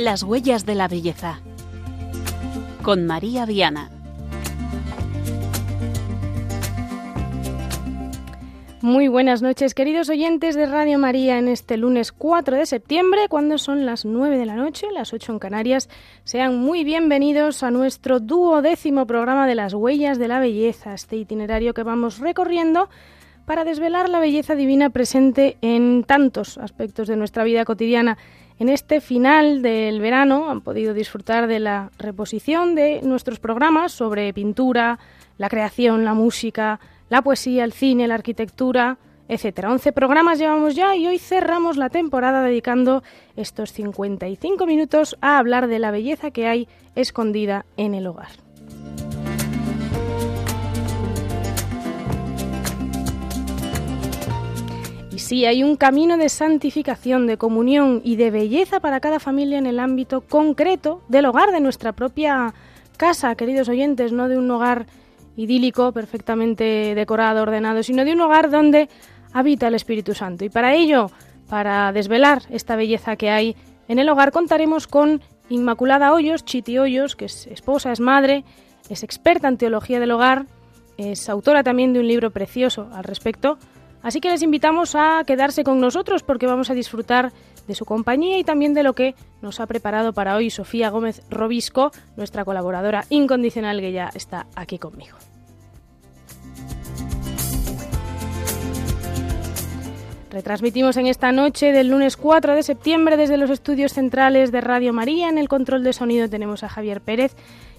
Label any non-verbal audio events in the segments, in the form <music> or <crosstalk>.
Las huellas de la belleza. Con María Viana. Muy buenas noches, queridos oyentes de Radio María, en este lunes 4 de septiembre, cuando son las 9 de la noche, las 8 en Canarias. Sean muy bienvenidos a nuestro duodécimo programa de las huellas de la belleza, este itinerario que vamos recorriendo para desvelar la belleza divina presente en tantos aspectos de nuestra vida cotidiana. En este final del verano han podido disfrutar de la reposición de nuestros programas sobre pintura, la creación, la música, la poesía, el cine, la arquitectura, etcétera. 11 programas llevamos ya y hoy cerramos la temporada dedicando estos 55 minutos a hablar de la belleza que hay escondida en el hogar. Sí, hay un camino de santificación, de comunión y de belleza para cada familia en el ámbito concreto del hogar, de nuestra propia casa, queridos oyentes, no de un hogar idílico, perfectamente decorado, ordenado, sino de un hogar donde habita el Espíritu Santo. Y para ello, para desvelar esta belleza que hay en el hogar, contaremos con Inmaculada Hoyos, Chiti Hoyos, que es esposa, es madre, es experta en teología del hogar, es autora también de un libro precioso al respecto, Así que les invitamos a quedarse con nosotros porque vamos a disfrutar de su compañía y también de lo que nos ha preparado para hoy Sofía Gómez Robisco, nuestra colaboradora incondicional que ya está aquí conmigo. Retransmitimos en esta noche del lunes 4 de septiembre desde los estudios centrales de Radio María. En el control de sonido tenemos a Javier Pérez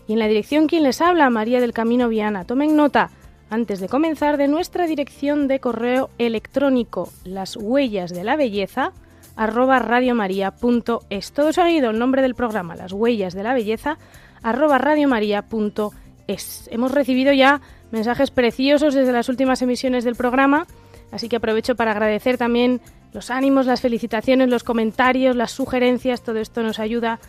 y en la dirección quien les habla, María del Camino Viana. Tomen nota antes de comenzar, de nuestra dirección de correo electrónico, las huellas de la belleza, arroba radiomaria.es. Todo seguido, el nombre del programa, las huellas de la belleza, arroba radiomaria.es. Hemos recibido ya mensajes preciosos desde las últimas emisiones del programa, así que aprovecho para agradecer también los ánimos, las felicitaciones, los comentarios, las sugerencias, todo esto nos ayuda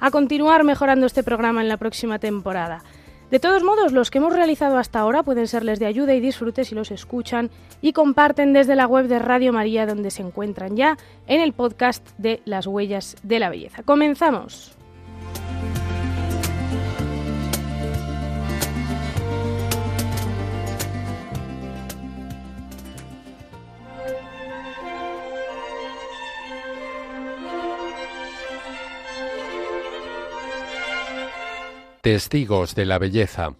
a continuar mejorando este programa en la próxima temporada. De todos modos, los que hemos realizado hasta ahora pueden serles de ayuda y disfrute si los escuchan y comparten desde la web de Radio María donde se encuentran ya en el podcast de Las Huellas de la Belleza. Comenzamos. Testigos de la Belleza.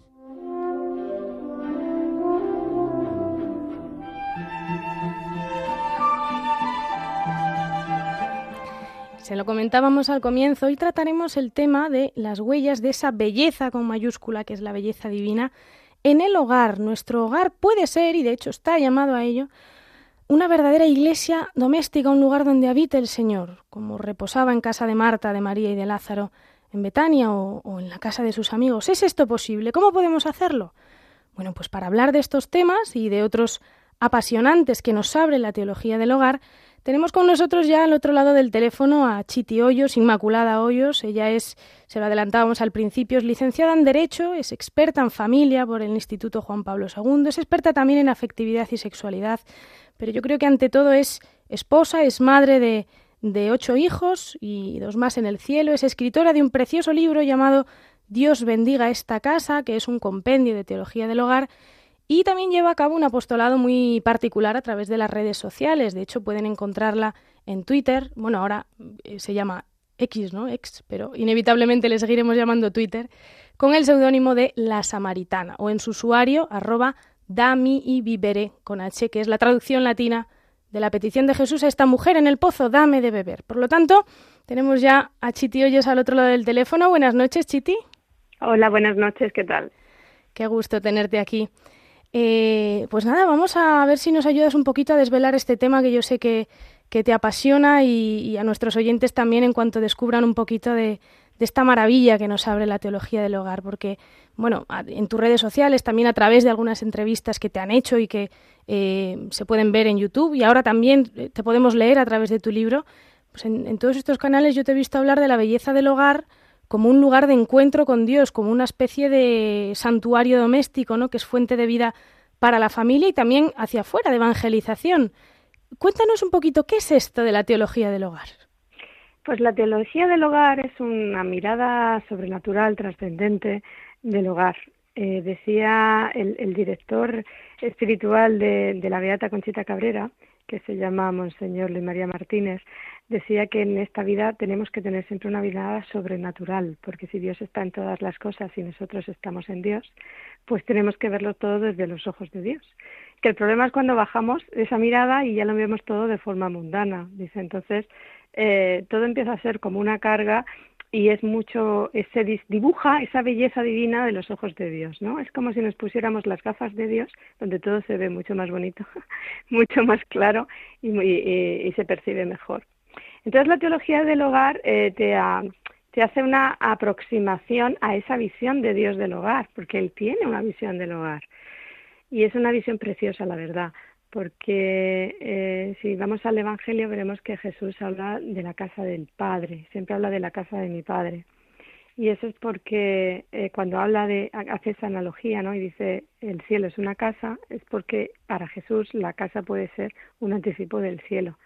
Se lo comentábamos al comienzo, hoy trataremos el tema de las huellas de esa belleza con mayúscula que es la belleza divina en el hogar. Nuestro hogar puede ser, y de hecho está llamado a ello, una verdadera iglesia doméstica, un lugar donde habita el Señor, como reposaba en casa de Marta, de María y de Lázaro en Betania o, en la casa de sus amigos. ¿Es esto posible? ¿Cómo podemos hacerlo? Bueno, pues para hablar de estos temas y de otros apasionantes que nos abre la teología del hogar, tenemos con nosotros ya al otro lado del teléfono a Chiti Hoyos, Inmaculada Hoyos. Ella es, se lo adelantábamos al principio, es licenciada en Derecho, es experta en familia por el Instituto Juan Pablo II, es experta también en afectividad y sexualidad, pero yo creo que ante todo es esposa, es madre de, de ocho hijos y dos más en el cielo. Es escritora de un precioso libro llamado Dios bendiga esta casa, que es un compendio de teología del hogar. Y también lleva a cabo un apostolado muy particular a través de las redes sociales. De hecho, pueden encontrarla en Twitter. Bueno, ahora eh, se llama X, ¿no? X, pero inevitablemente le seguiremos llamando Twitter, con el seudónimo de La Samaritana, o en su usuario, arroba dami y vivere, con H, que es la traducción latina de la petición de Jesús a esta mujer en el pozo, dame de beber. Por lo tanto, tenemos ya a Chiti Hoyos al otro lado del teléfono. Buenas noches, Chiti. Hola, buenas noches, ¿qué tal? Qué gusto tenerte aquí. Eh, pues nada, vamos a ver si nos ayudas un poquito a desvelar este tema que yo sé que, que te apasiona y, a nuestros oyentes también en cuanto descubran un poquito de, de esta maravilla que nos abre la teología del hogar, porque, bueno, en tus redes sociales, también a través de algunas entrevistas que te han hecho y que eh, se pueden ver en YouTube y ahora también eh, te podemos leer a través de tu libro, pues en, todos estos canales yo te he visto hablar de la belleza del hogar como un lugar de encuentro con Dios, como una especie de santuario doméstico, ¿no? que es fuente de vida para la familia y también hacia afuera, de evangelización. Cuéntanos un poquito, ¿qué es esto de la teología del hogar? Pues la teología del hogar es una mirada sobrenatural, trascendente del hogar. Eh, decía el, director espiritual de, de la Beata Conchita Cabrera, que se llama Monseñor Luis María Martínez, decía que en esta vida tenemos que tener siempre una mirada sobrenatural, porque si Dios está en todas las cosas y nosotros estamos en Dios, pues tenemos que verlo todo desde los ojos de Dios. Que el problema es cuando bajamos esa mirada y ya lo vemos todo de forma mundana, dice. Entonces, eh, todo empieza a ser como una carga y es mucho, se dibuja esa belleza divina de los ojos de Dios, ¿no? Es como si nos pusiéramos las gafas de Dios, donde todo se ve mucho más bonito, <laughs> mucho más claro y, se percibe mejor. Entonces la teología del hogar eh, te, te hace una aproximación a esa visión de Dios del hogar, porque Él tiene una visión del hogar. Y es una visión preciosa, la verdad porque eh, si vamos al Evangelio veremos que Jesús habla de la casa del Padre, siempre habla de la casa de mi Padre. Y eso es porque eh, cuando habla de, hace esa analogía, ¿no? Y dice, el cielo es una casa, es porque para Jesús la casa puede ser un anticipo del cielo.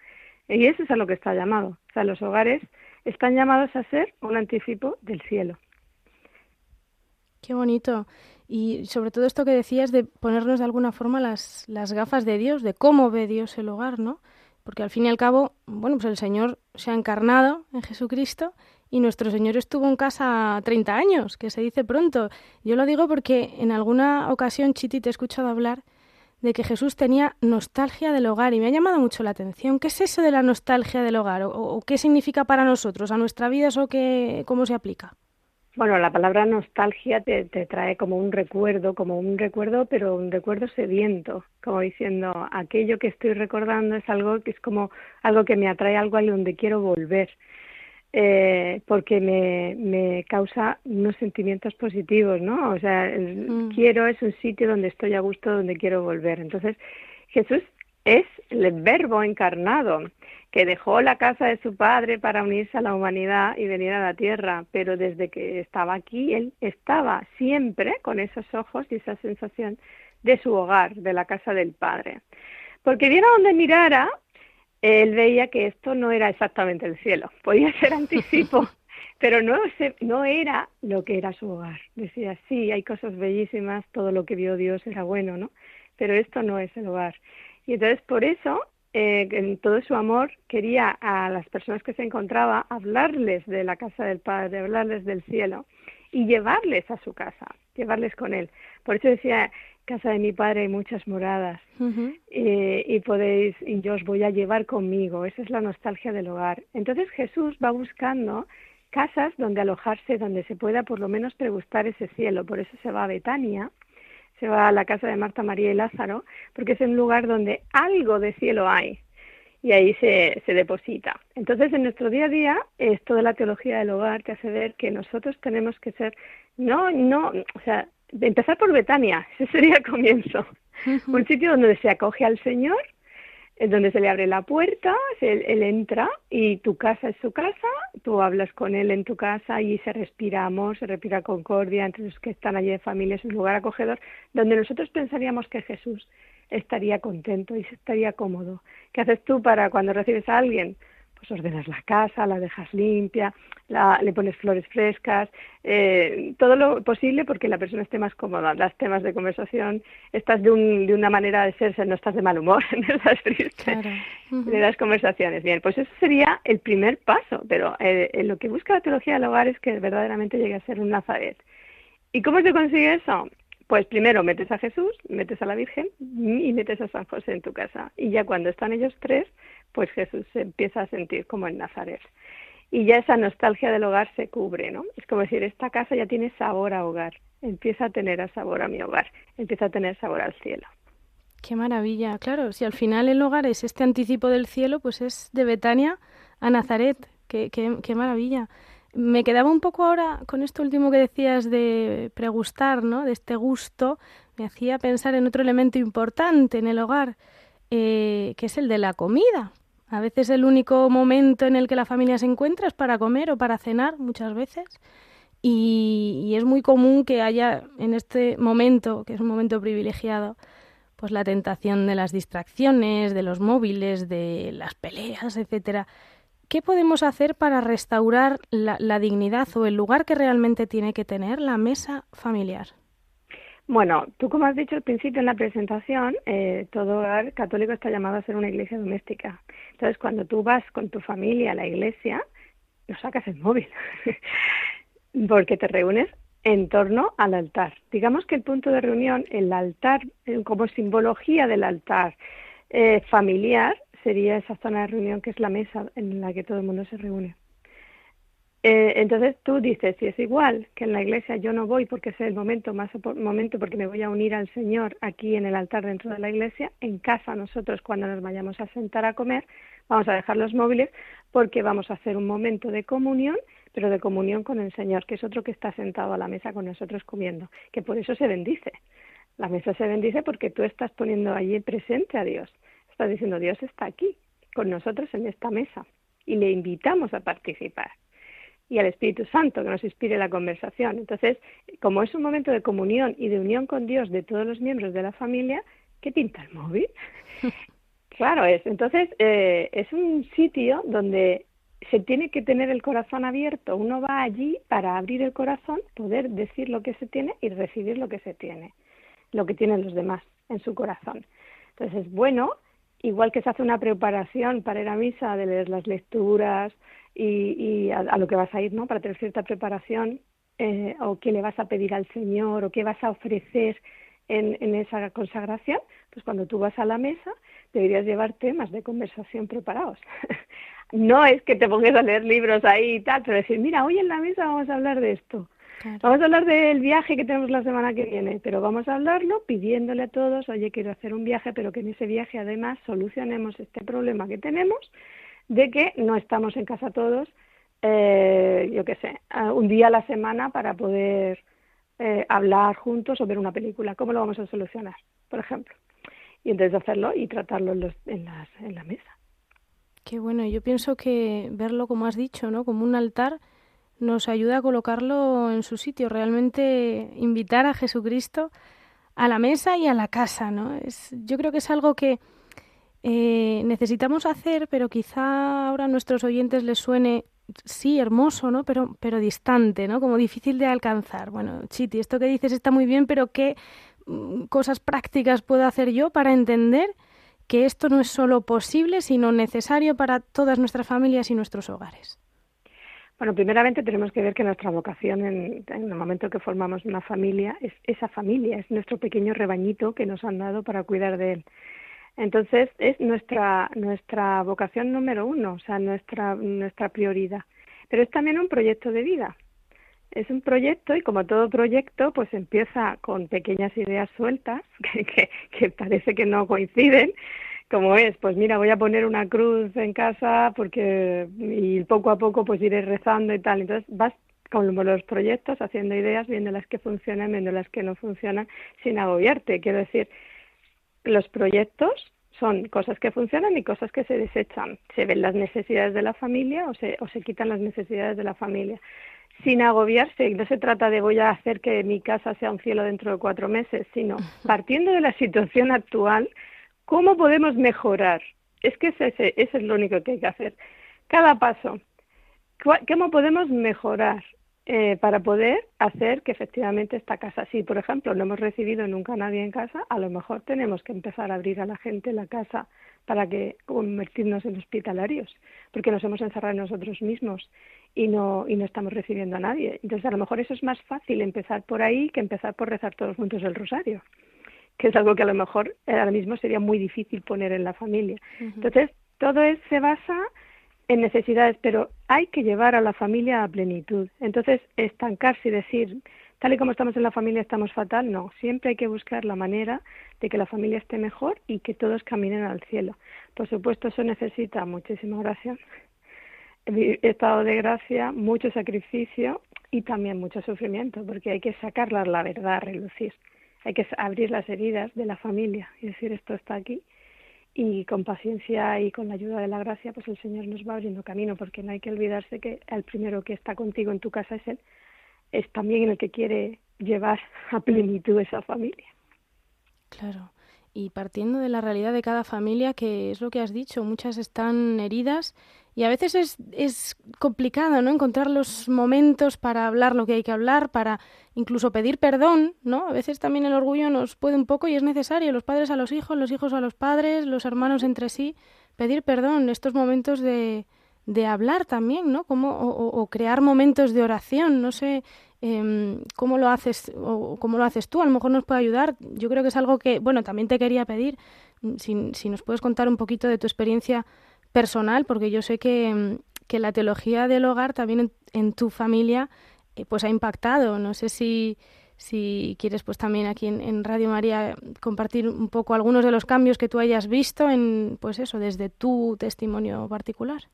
Y eso es a lo que está llamado. O sea, los hogares están llamados a ser un anticipo del cielo. Qué bonito. Y sobre todo esto que decías de ponernos de alguna forma las, las gafas de Dios, de cómo ve Dios el hogar, ¿no? Porque al fin y al cabo, bueno, pues el Señor se ha encarnado en Jesucristo y nuestro Señor estuvo en casa 30 años, que se dice pronto. Yo lo digo porque en alguna ocasión, Chiti, te he escuchado hablar de que Jesús tenía nostalgia del hogar y me ha llamado mucho la atención. ¿Qué es eso de la nostalgia del hogar? ¿O, qué significa para nosotros? ¿A nuestra vida eso qué, cómo se aplica? Bueno, la palabra nostalgia te, trae como un recuerdo, como un recuerdo, pero un recuerdo sediento, como diciendo, aquello que estoy recordando es algo que es como algo que me atrae, algo a donde quiero volver, eh, porque me, me causa unos sentimientos positivos, ¿no? O sea, mm. quiero es un sitio donde estoy a gusto, donde quiero volver. Entonces, Jesús es el verbo encarnado que dejó la casa de su padre para unirse a la humanidad y venir a la tierra, pero desde que estaba aquí, él estaba siempre con esos ojos y esa sensación de su hogar, de la casa del padre. Porque viera donde mirara, él veía que esto no era exactamente el cielo, <laughs> podía ser anticipo, <laughs> pero no, no era lo que era su hogar. Decía, sí, hay cosas bellísimas, todo lo que vio Dios era bueno, ¿no? Pero esto no es el hogar. Y entonces por eso eh, en todo su amor quería a las personas que se encontraba hablarles de la casa del Padre, hablarles del cielo y llevarles a su casa, llevarles con él. Por eso decía, casa de mi Padre hay muchas moradas eh, y podéis, y yo os voy a llevar conmigo. Esa es la nostalgia del hogar. Entonces Jesús va buscando casas donde alojarse, donde se pueda por lo menos pregustar ese cielo. Por eso se va a Betania se va a la casa de Marta, María y Lázaro, porque es un lugar donde algo de cielo hay y ahí se, se deposita. Entonces, en nuestro día a día, esto de la teología del hogar te hace ver que nosotros tenemos que ser, no, no, o sea, empezar por Betania, <laughs> ese sería el comienzo. Un sitio donde se acoge al Señor es donde se le abre la puerta, él, él, entra y tu casa es su casa, tú hablas con él en tu casa y se respira amor, se respira concordia entre los que están allí de familia, es un lugar acogedor donde nosotros pensaríamos que Jesús estaría contento y estaría cómodo. ¿Qué haces tú para cuando recibes a alguien? Pues ordenas la casa, la dejas limpia, le pones flores frescas, eh, todo lo posible porque la persona esté más cómoda. Das temas de conversación, estás de, un, de una manera de ser, no estás de mal humor, <laughs> no estás triste, le das conversaciones. Bien, pues eso sería el primer paso, pero eh, lo que busca la teología del hogar es que verdaderamente llegue a ser un Nazaret. ¿Y cómo se consigue eso? Pues primero metes a Jesús, metes a la Virgen y metes a San José en tu casa. Y ya cuando están ellos tres, pues Jesús se empieza a sentir como en Nazaret. Y ya esa nostalgia del hogar se cubre, ¿no? Es como decir, esta casa ya tiene sabor a hogar, empieza a tener a sabor a mi hogar, empieza a tener sabor al cielo. Qué maravilla, claro, si al final el hogar es este anticipo del cielo, pues es de Betania a Nazaret, qué, qué, qué maravilla. Me quedaba un poco ahora con esto último que decías de pregustar, ¿no? De este gusto, me hacía pensar en otro elemento importante en el hogar, eh, que es el de la comida. A veces el único momento en el que la familia se encuentra es para comer o para cenar, muchas veces. Y, es muy común que haya en este momento, que es un momento privilegiado, pues la tentación de las distracciones, de los móviles, de las peleas, etcétera. ¿qué podemos hacer para restaurar la, dignidad o el lugar que realmente tiene que tener la mesa familiar? Bueno, tú como has dicho al principio en la presentación, eh, todo hogar católico está llamado a ser una iglesia doméstica. Entonces, cuando tú vas con tu familia a la iglesia, no sacas el móvil, <laughs> porque te reúnes en torno al altar. Digamos que el punto de reunión, el altar, eh, como simbología del altar eh, familiar, sería esa zona de reunión que es la mesa en la que todo el mundo se reúne. Eh, entonces tú dices, si es igual que en la iglesia yo no voy porque es el momento más momento porque me voy a unir al Señor aquí en el altar dentro de la iglesia, en casa nosotros cuando nos vayamos a sentar a comer vamos a dejar los móviles porque vamos a hacer un momento de comunión, pero de comunión con el Señor, que es otro que está sentado a la mesa con nosotros comiendo, que por eso se bendice. La mesa se bendice porque tú estás poniendo allí presente a Dios. Estás diciendo, Dios está aquí, con nosotros en esta mesa, y le invitamos a participar y al Espíritu Santo que nos inspire la conversación. Entonces, como es un momento de comunión y de unión con Dios de todos los miembros de la familia, ¿qué pinta el móvil? <laughs> claro es. Entonces, eh, es un sitio donde se tiene que tener el corazón abierto. Uno va allí para abrir el corazón, poder decir lo que se tiene y recibir lo que se tiene, lo que tienen los demás en su corazón. Entonces, es bueno, igual que se hace una preparación para ir a misa, de leer las lecturas, y, a, lo que vas a ir, ¿no? Para tener cierta preparación, eh, o qué le vas a pedir al Señor, o qué vas a ofrecer en, en esa consagración, pues cuando tú vas a la mesa deberías llevar temas de conversación preparados. <laughs> no es que te pongas a leer libros ahí y tal, pero decir, mira, hoy en la mesa vamos a hablar de esto. Vamos a hablar del viaje que tenemos la semana que viene, pero vamos a hablarlo pidiéndole a todos, oye, quiero hacer un viaje, pero que en ese viaje además solucionemos este problema que tenemos de que no estamos en casa todos, eh, yo qué sé, un día a la semana para poder eh, hablar juntos o ver una película. ¿Cómo lo vamos a solucionar, por ejemplo? Y entonces hacerlo y tratarlo en, los, en, las, en la mesa. Qué bueno, yo pienso que verlo, como has dicho, ¿no? como un altar, nos ayuda a colocarlo en su sitio, realmente invitar a Jesucristo a la mesa y a la casa, ¿no? Es, yo creo que es algo que eh, necesitamos hacer, pero quizá ahora a nuestros oyentes les suene, sí, hermoso, ¿no? Pero, pero distante, ¿no? Como difícil de alcanzar. Bueno, Chiti, esto que dices está muy bien, pero ¿qué mm, cosas prácticas puedo hacer yo para entender que esto no es solo posible, sino necesario para todas nuestras familias y nuestros hogares? Bueno, primeramente tenemos que ver que nuestra vocación en, en, el momento que formamos una familia es esa familia, es nuestro pequeño rebañito que nos han dado para cuidar de él. Entonces es nuestra, nuestra vocación número uno, o sea, nuestra, nuestra prioridad. Pero es también un proyecto de vida. Es un proyecto y como todo proyecto, pues empieza con pequeñas ideas sueltas <laughs> que, que, parece que no coinciden, como es, pues mira, voy a poner una cruz en casa porque y poco a poco pues iré rezando y tal. Entonces vas con los proyectos haciendo ideas, viendo las que funcionan, viendo las que no funcionan, sin agobiarte. Quiero decir, los proyectos son cosas que funcionan y cosas que se desechan. Se ven las necesidades de la familia o se, o se quitan las necesidades de la familia. Sin agobiarse, no se trata de voy a hacer que mi casa sea un cielo dentro de cuatro meses, sino <laughs> partiendo de la situación actual, ¿cómo podemos mejorar? Es que ese, ese es lo único que hay que hacer. Cada paso, ¿cómo podemos mejorar? Eh, para poder hacer que efectivamente esta casa, si por ejemplo no hemos recibido nunca a nadie en casa, a lo mejor tenemos que empezar a abrir a la gente la casa para que convertirnos en hospitalarios, porque nos hemos encerrado nosotros mismos y no, y no estamos recibiendo a nadie. Entonces a lo mejor eso es más fácil empezar por ahí que empezar por rezar todos juntos el rosario que es algo que a lo mejor ahora mismo sería muy difícil poner en la familia. Entonces, todo es, se basa en necesidades, pero hay que llevar a la familia a plenitud. Entonces, estancarse y decir, tal y como estamos en la familia estamos fatal, no. Siempre hay que buscar la manera de que la familia esté mejor y que todos caminen al cielo. Por supuesto, eso necesita muchísima oración, estado de gracia, mucho sacrificio y también mucho sufrimiento, porque hay que sacarla la verdad a relucir. Hay que abrir las heridas de la familia y decir, esto está aquí y con paciencia y con la ayuda de la gracia, pues el Señor nos va abriendo camino, porque no hay que olvidarse que el primero que está contigo en tu casa es Él, es también el que quiere llevar a plenitud esa familia. Claro. Y partiendo de la realidad de cada familia, que es lo que has dicho, muchas están heridas y a veces es, es complicado, ¿no? Encontrar los momentos para hablar lo que hay que hablar, para incluso pedir perdón, ¿no? A veces también el orgullo nos puede un poco y es necesario, los padres a los hijos, los hijos a los padres, los hermanos entre sí, pedir perdón, estos momentos de, de hablar también, ¿no? Como, o, crear momentos de oración, no sé eh, cómo lo haces o cómo lo haces tú, a lo mejor nos puede ayudar. Yo creo que es algo que, bueno, también te quería pedir, mm, si, nos puedes contar un poquito de tu experiencia personal, porque yo sé que, em, que la teología del hogar también en, tu familia eh, pues ha impactado. No sé si, si quieres pues también aquí en, en, Radio María compartir un poco algunos de los cambios que tú hayas visto en pues eso desde tu testimonio particular.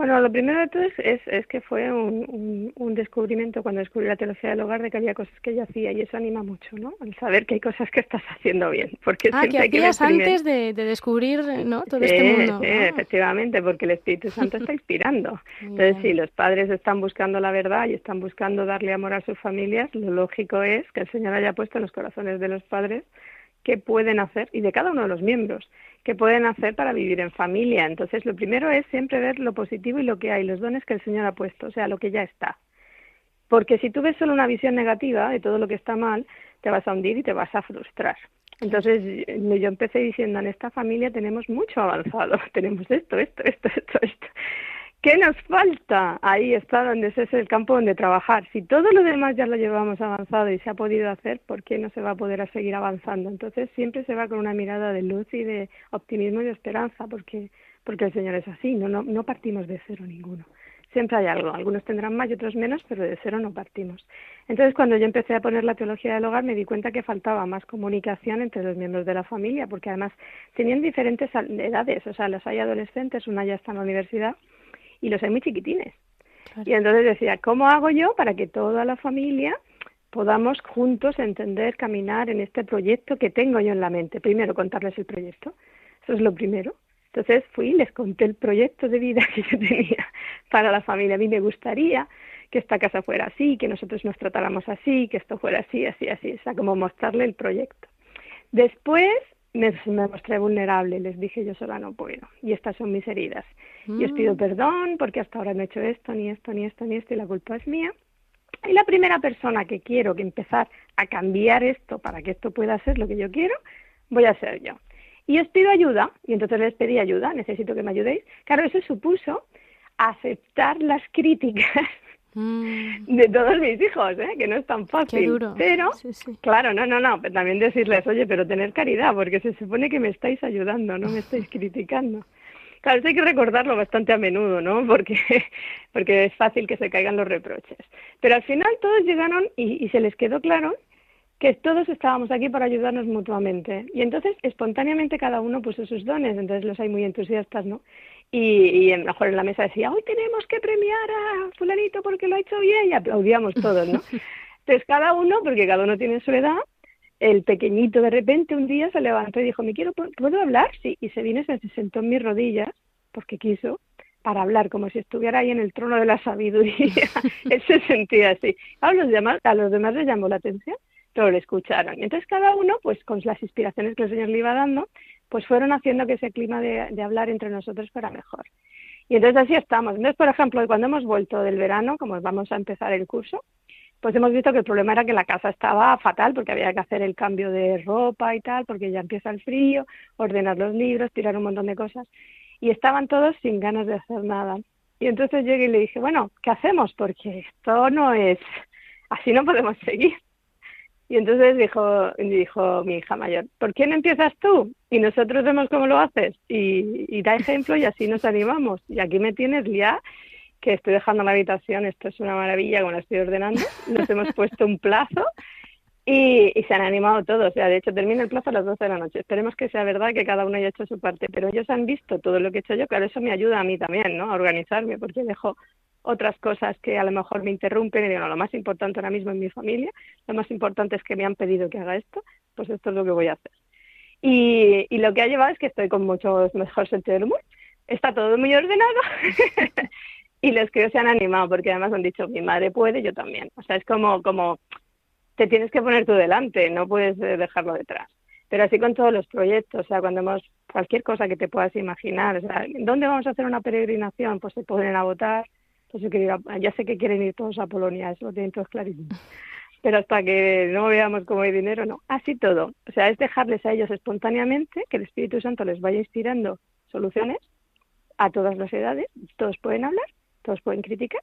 Bueno, lo primero de todo es, es, que fue un, un, descubrimiento cuando descubrí la teología del hogar de que había cosas que yo hacía y eso anima mucho, ¿no? El saber que hay cosas que estás haciendo bien. Porque ah, que hacías antes de, descubrir ¿no? todo este mundo. Sí, ah. efectivamente, porque el Espíritu Santo está <laughs> inspirando. Entonces, si los padres están buscando la verdad y están buscando darle amor a sus familias, lo lógico es que el Señor haya puesto en los corazones de los padres qué pueden hacer y de cada uno de los miembros que pueden hacer para vivir en familia. Entonces, lo primero es siempre ver lo positivo y lo que hay, los dones que el Señor ha puesto, o sea, lo que ya está. Porque si tú ves solo una visión negativa de todo lo que está mal, te vas a hundir y te vas a frustrar. Entonces yo empecé diciendo, en esta familia tenemos mucho avanzado, <laughs> tenemos esto, esto, esto, esto, esto. ¿Qué nos falta? Ahí está donde ese es el campo donde trabajar. Si todo lo demás ya lo llevamos avanzado y se ha podido hacer, ¿por qué no se va a poder seguir avanzando? Entonces siempre se va con una mirada de luz y de optimismo y de esperanza, porque porque el Señor es así, no, no, no partimos de cero ninguno. Siempre hay algo, algunos tendrán más y otros menos, pero de cero no partimos. Entonces, cuando yo empecé a poner la teología del hogar, me di cuenta que faltaba más comunicación entre los miembros de la familia, porque además tenían diferentes edades, o sea, los hay adolescentes, una ya está en la universidad, y los hay muy chiquitines. Y entonces decía, ¿cómo hago yo para que toda la familia podamos juntos entender, caminar en este proyecto que tengo yo en la mente? Primero, contarles el proyecto. Eso es lo primero. Entonces fui y les conté el proyecto de vida <laughs> que yo tenía para la familia. A mí me gustaría que esta casa fuera así, que nosotros nos tratáramos así, que esto fuera así, así, así. O sea, como mostrarle el proyecto. Después me, mostré vulnerable, les dije yo sola no puedo y estas son mis heridas. Y os pido mm. perdón porque hasta ahora no he hecho esto, ni esto, ni esto, ni esto y la culpa es mía. Y la primera persona que quiero que empezar a cambiar esto para que esto pueda ser lo que yo quiero, voy a ser yo. Y os pido ayuda, y entonces les pedí ayuda, necesito que me ayudéis. Claro, eso supuso aceptar las críticas <laughs> Mm. de todos mis hijos, ¿eh? que no es tan fácil. Pero, claro, no, no, no, pero también decirles, oye, pero tener caridad, porque se supone que me estáis ayudando, no me <laughs> estáis criticando. Claro, eso hay que recordarlo bastante a menudo, ¿no? <laughs> Porque, porque es fácil que se caigan los reproches. Pero al final todos llegaron y, y se les quedó claro que todos estábamos aquí para ayudarnos mutuamente. Y entonces, espontáneamente, cada uno puso sus dones. Entonces, los hay muy entusiastas, ¿no? Y, y mejor en la mesa decía, hoy tenemos que premiar a fulanito porque lo ha hecho bien y aplaudíamos todos, ¿no? <laughs> Entonces cada uno, porque cada uno tiene su edad, el pequeñito de repente un día se levantó y dijo, ¿me quiero, puedo hablar? Sí, y se vino y se sentó en mis rodillas, porque quiso, para hablar, como si estuviera ahí en el trono de la sabiduría. <laughs> Él se sentía así. A los, demás, a los demás les llamó la atención, pero le escucharon. Entonces cada uno, pues con las inspiraciones que el Señor le iba dando, pues fueron haciendo que ese clima de, hablar entre nosotros fuera mejor. Y entonces así estamos. Entonces, por ejemplo, cuando hemos vuelto del verano, como vamos a empezar el curso, pues hemos visto que el problema era que la casa estaba fatal porque había que hacer el cambio de ropa y tal, porque ya empieza el frío, ordenar los libros, tirar un montón de cosas. Y estaban todos sin ganas de hacer nada. Y entonces llegué y le dije, bueno, ¿qué hacemos? Porque esto no es, así no podemos <laughs> seguir. Y entonces dijo, dijo mi hija mayor, ¿por qué no empiezas tú? Y nosotros vemos cómo lo haces y, da ejemplo y así nos animamos. Y aquí me tienes ya que estoy dejando la habitación, esto es una maravilla como la estoy ordenando, nos hemos <laughs> puesto un plazo y, se han animado todos. O sea, de hecho termina el plazo a las 12 de la noche. Esperemos que sea verdad que cada uno haya hecho su parte, pero ellos han visto todo lo que he hecho yo, claro, eso me ayuda a mí también, ¿no? A organizarme, porque dejo otras cosas que a lo mejor me interrumpen y digo, no, lo más importante ahora mismo en mi familia, lo más importante es que me han pedido que haga esto, pues esto es lo que voy a hacer. Y, lo que ha llevado es que estoy con mucho mejor sentido del humor. Está todo muy ordenado <laughs> y los que se han animado porque además han dicho, mi madre puede, yo también. O sea, es como, como te tienes que poner tú delante, no puedes eh, dejarlo detrás. Pero así con todos los proyectos, o sea, cuando hemos, cualquier cosa que te puedas imaginar, o sea, ¿dónde vamos a hacer una peregrinación? Pues se ponen a votar, yo quiero ya sé que quieren ir todos a Polonia, eso lo tienen todos clarísimo. Pero hasta que no veamos cómo hay dinero, no. Así todo. O sea, es dejarles a ellos espontáneamente, que el Espíritu Santo les vaya inspirando soluciones a todas las edades, todos pueden hablar, todos pueden criticar,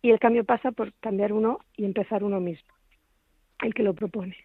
y el cambio pasa por cambiar uno y empezar uno mismo, el que lo propone.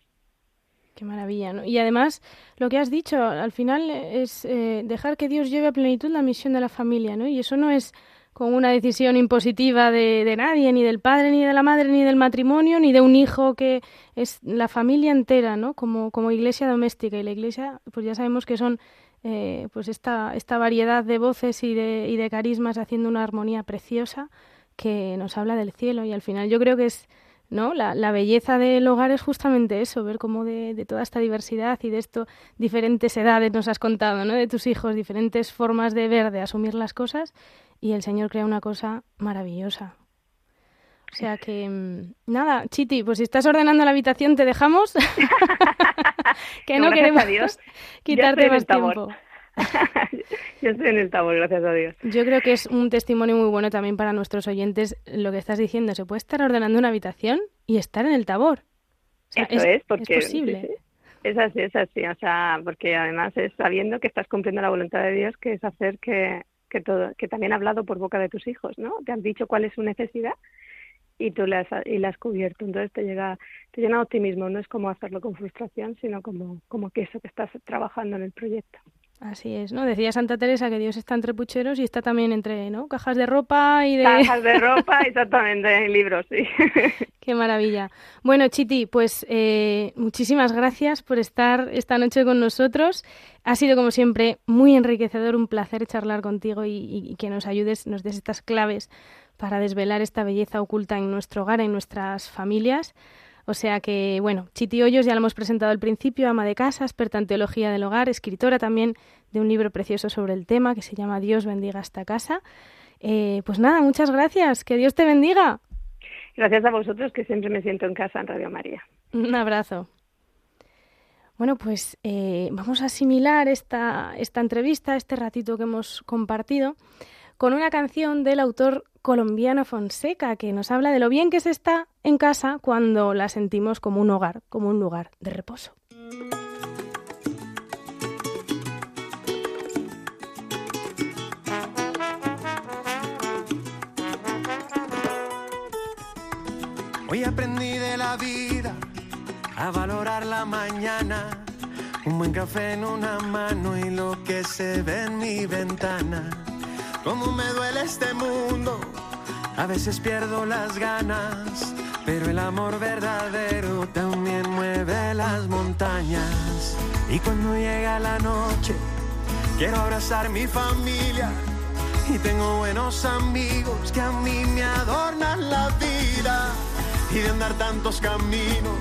Qué maravilla, ¿no? Y además, lo que has dicho, al final es eh, dejar que Dios lleve a plenitud la misión de la familia, ¿no? Y eso no es con una decisión impositiva de, nadie, ni del padre, ni de la madre, ni del matrimonio, ni de un hijo, que es la familia entera, ¿no? Como, como iglesia doméstica. Y la iglesia, pues ya sabemos que son eh, pues esta, esta variedad de voces y de, y de carismas haciendo una armonía preciosa que nos habla del cielo. Y al final yo creo que es ¿no? La, la, belleza del hogar es justamente eso, ver cómo de, de, toda esta diversidad y de esto, diferentes edades nos has contado, ¿no? De tus hijos, diferentes formas de ver, de asumir las cosas, y el Señor crea una cosa maravillosa. O sea que, <laughs> mm, nada, Chiti, pues si estás ordenando la habitación, te dejamos. <laughs> que no, queremos Dios. <laughs> quitarte más tiempo. Yo estoy en el tabor, gracias a Dios. Yo creo que es un testimonio muy bueno también para nuestros oyentes lo que estás diciendo. Se puede estar ordenando una habitación y estar en el tabor. O sea, Eso es, es, porque es posible. Sí, sí. Es así, es así. O sea, porque además es sabiendo que estás cumpliendo la voluntad de Dios, que es hacer que, que todo, que también ha hablado por boca de tus hijos, ¿no? Te han dicho cuál es su necesidad y tú la has, y la has cubierto. Entonces te llega, te llena de optimismo. No es como hacerlo con frustración, sino como, como que eso que estás trabajando en el proyecto. Así es, ¿no? Decía Santa Teresa que Dios está entre pucheros y está también entre, ¿no? Cajas de ropa y de... Cajas de <laughs> ropa, exactamente, en libros, sí. <laughs> Qué maravilla. Bueno, Chiti, pues eh, muchísimas gracias por estar esta noche con nosotros. Ha sido, como siempre, muy enriquecedor, un placer charlar contigo y, y, y que nos ayudes, nos des estas claves para desvelar esta belleza oculta en nuestro hogar, en nuestras familias. O sea que, bueno, Chiti Hoyos ya lo hemos presentado al principio, ama de casa, experta en teología del hogar, escritora también de un libro precioso sobre el tema que se llama Dios bendiga esta casa. Eh, pues nada, muchas gracias, que Dios te bendiga. Gracias a vosotros, que siempre me siento en casa en Radio María. Un abrazo. Bueno, pues eh, vamos a asimilar esta, esta entrevista, este ratito que hemos compartido, con una canción del autor colombiano Fonseca, que nos habla de lo bien que se está en casa cuando la sentimos como un hogar, como un lugar de reposo. Hoy aprendí de la vida a valorar la mañana, un buen café en una mano y lo que se ve en mi ventana. Cómo me duele este mundo, a veces pierdo las ganas, pero el amor verdadero también mueve las montañas. Y cuando llega la noche, quiero abrazar mi familia. Y tengo buenos amigos que a mí me adornan la vida. Y de andar tantos caminos,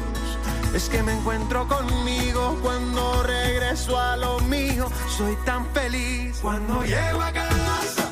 es que me encuentro conmigo cuando regreso a lo mío. Soy tan feliz cuando llego a casa.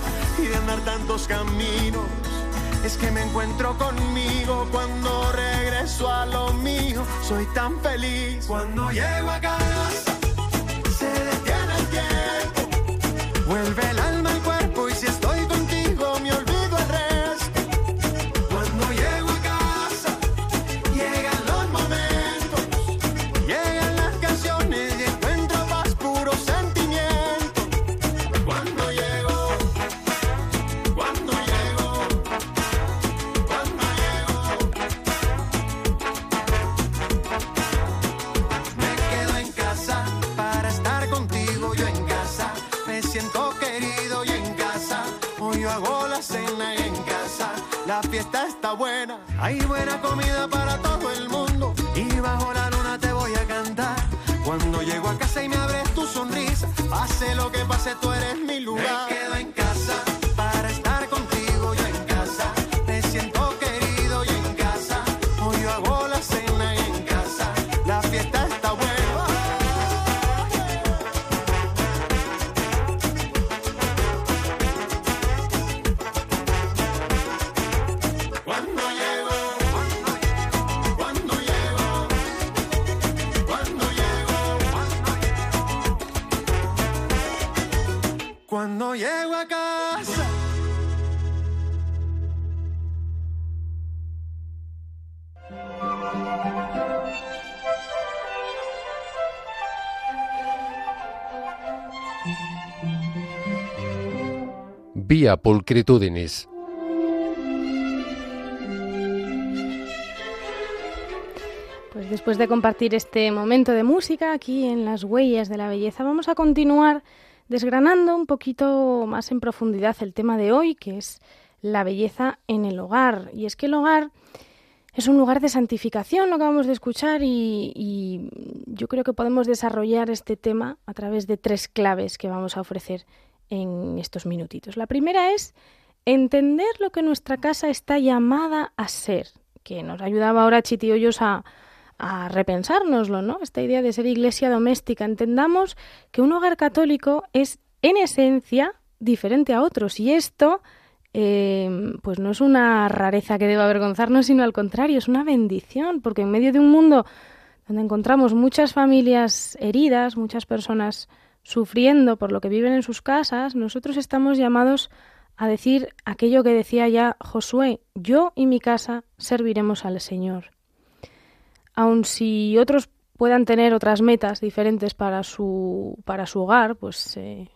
Y de andar tantos caminos, es que me encuentro conmigo cuando regreso a lo mío. Soy tan feliz cuando llego a casa. Se detiene el tiempo, vuelve hay buena comida Pulcritudinis. Pues después de compartir este momento de música aquí en las huellas de la belleza, vamos a continuar desgranando un poquito más en profundidad el tema de hoy, que es la belleza en el hogar. Y es que el hogar es un lugar de santificación, lo acabamos de escuchar, y, yo creo que podemos desarrollar este tema a través de tres claves que vamos a ofrecer en estos minutitos. La primera es entender lo que nuestra casa está llamada a ser, que nos ayudaba ahora Chiti Hoyos a, a repensárnoslo, ¿no? Esta idea de ser iglesia doméstica. Entendamos que un hogar católico es, en esencia, diferente a otros. Y esto, em, pues no es una rareza que deba avergonzarnos, sino al contrario, es una bendición, porque en medio de un mundo donde encontramos muchas familias heridas, muchas personas sufriendo por lo que viven en sus casas, nosotros estamos llamados a decir aquello que decía ya Josué, yo y mi casa serviremos al Señor aun si otros puedan tener otras metas diferentes para su, para su hogar, pues eh,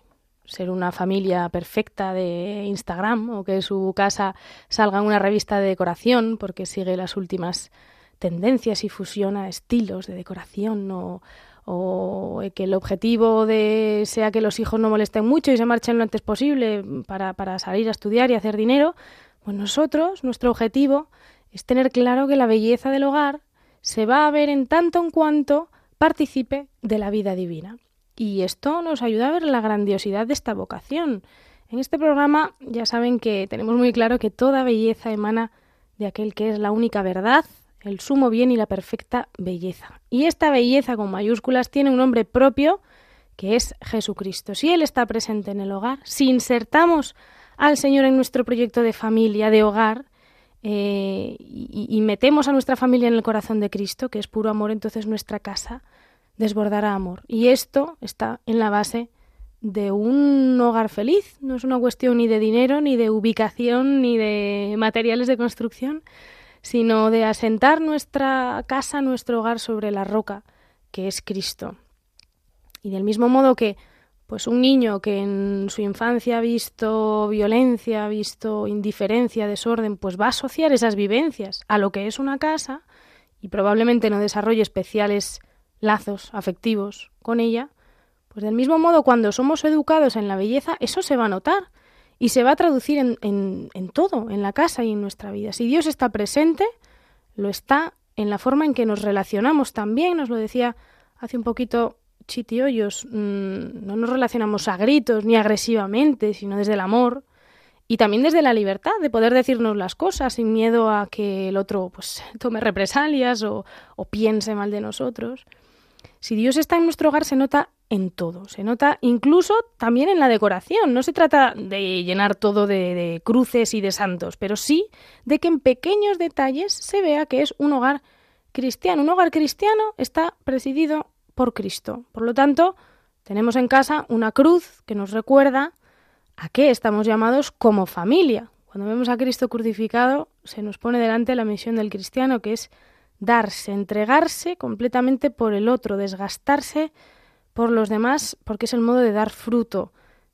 ser una familia perfecta de Instagram o que su casa salga en una revista de decoración porque sigue las últimas tendencias y fusiona estilos de decoración o, o que el objetivo de sea que los hijos no molesten mucho y se marchen lo antes posible para, para salir a estudiar y hacer dinero, pues nosotros, nuestro objetivo es tener claro que la belleza del hogar se va a ver en tanto en cuanto participe de la vida divina. Y esto nos ayuda a ver la grandiosidad de esta vocación. En este programa ya saben que tenemos muy claro que toda belleza emana de aquel que es la única verdad, el sumo bien y la perfecta belleza. Y esta belleza con mayúsculas tiene un nombre propio que es Jesucristo. Si Él está presente en el hogar, si insertamos al Señor en nuestro proyecto de familia, de hogar, eh, y, metemos a nuestra familia en el corazón de Cristo, que es puro amor, entonces nuestra casa desbordará amor. Y esto está en la base de un hogar feliz. No es una cuestión ni de dinero, ni de ubicación, ni de materiales de construcción, sino de asentar nuestra casa, nuestro hogar sobre la roca, que es Cristo. Y del mismo modo que pues un niño que en su infancia ha visto violencia, ha visto indiferencia, desorden, pues va a asociar esas vivencias a lo que es una casa y probablemente no desarrolle especiales lazos afectivos con ella, pues del mismo modo cuando somos educados en la belleza, eso se va a notar y se va a traducir en, en, en todo, en la casa y en nuestra vida. Si Dios está presente, lo está en la forma en que nos relacionamos también, nos lo decía hace un poquito chitiollos, mm, no nos relacionamos a gritos ni agresivamente, sino desde el amor y también desde la libertad de poder decirnos las cosas sin miedo a que el otro pues <laughs> tome represalias o, o piense mal de nosotros. Si Dios está en nuestro hogar se nota en todo, se nota incluso también en la decoración. No se trata de llenar todo de, cruces y de santos, pero sí de que en pequeños detalles se vea que es un hogar cristiano. Un hogar cristiano está presidido por Cristo. Por lo tanto, tenemos en casa una cruz que nos recuerda a qué estamos llamados como familia. Cuando vemos a Cristo crucificado, se nos pone delante la misión del cristiano, que es darse, entregarse completamente por el otro, desgastarse por los demás, porque es el modo de dar fruto,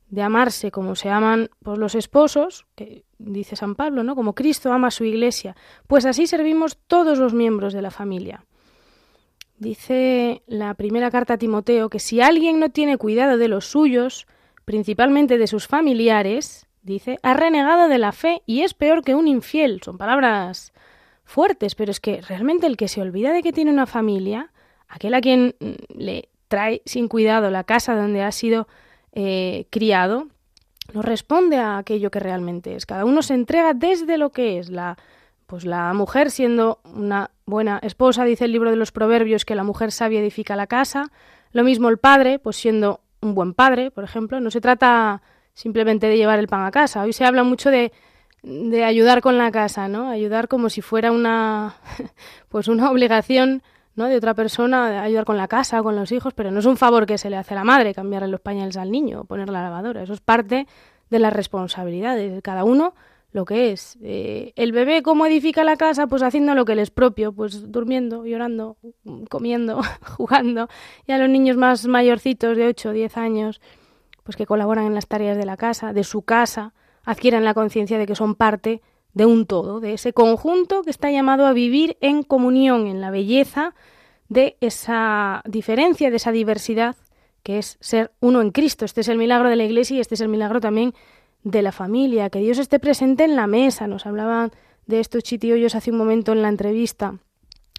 de amarse como se aman pues, los esposos, que dice San Pablo, ¿no? Como Cristo ama a su iglesia. Pues así servimos todos los miembros de la familia. Dice la primera carta a Timoteo que si alguien no tiene cuidado de los suyos, principalmente de sus familiares, dice, ha renegado de la fe y es peor que un infiel. Son palabras fuertes, pero es que realmente el que se olvida de que tiene una familia, aquel a quien le trae sin cuidado la casa donde ha sido eh, criado, no responde a aquello que realmente es. Cada uno se entrega desde lo que es. La, pues la mujer siendo una buena esposa, dice el libro de los proverbios que la mujer sabia edifica la casa. Lo mismo el padre, pues siendo un buen padre, por ejemplo. No se trata simplemente de llevar el pan a casa. Hoy se habla mucho de, de ayudar con la casa, ¿no? Ayudar como si fuera una, <laughs> pues una obligación ¿no? de otra persona ayudar con la casa, con los hijos, pero no es un favor que se le hace a la madre cambiarle los pañales al niño o poner la lavadora. Eso es parte de las responsabilidades de cada uno lo que es. Eh, el bebé, ¿cómo edifica la casa? Pues haciendo lo que le es propio, pues durmiendo, llorando, comiendo, <laughs> jugando. Y a los niños más mayorcitos de 8 o 10 años, pues que colaboran en las tareas de la casa, de su casa, adquieren la conciencia de que son parte de un todo, de ese conjunto que está llamado a vivir en comunión, en la belleza de esa diferencia, de esa diversidad que es ser uno en Cristo. Este es el milagro de la Iglesia y este es el milagro también de la familia, que Dios esté presente en la mesa. Nos hablaban de estos chitiollos hace un momento en la entrevista.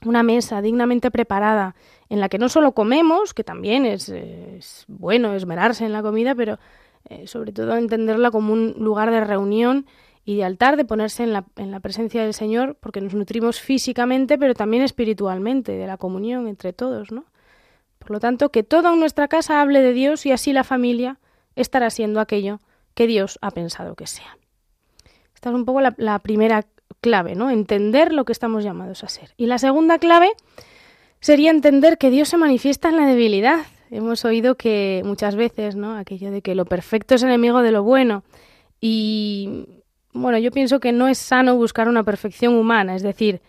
Una mesa dignamente preparada, en la que no solo comemos, que también es, es bueno esmerarse en la comida, pero eh, sobre todo entenderla como un lugar de reunión y de altar, de ponerse en la, en la presencia del Señor, porque nos nutrimos físicamente, pero también espiritualmente, de la comunión entre todos, ¿no? Por lo tanto, que toda nuestra casa hable de Dios y así la familia estará siendo aquello que Dios ha pensado que sea. Esta es un poco la, la primera clave, ¿no? Entender lo que estamos llamados a ser. Y la segunda clave sería entender que Dios se manifiesta en la debilidad. Hemos oído que muchas veces, ¿no? Aquello de que lo perfecto es enemigo de lo bueno. Y bueno, yo pienso que no es sano buscar una perfección humana, es decir,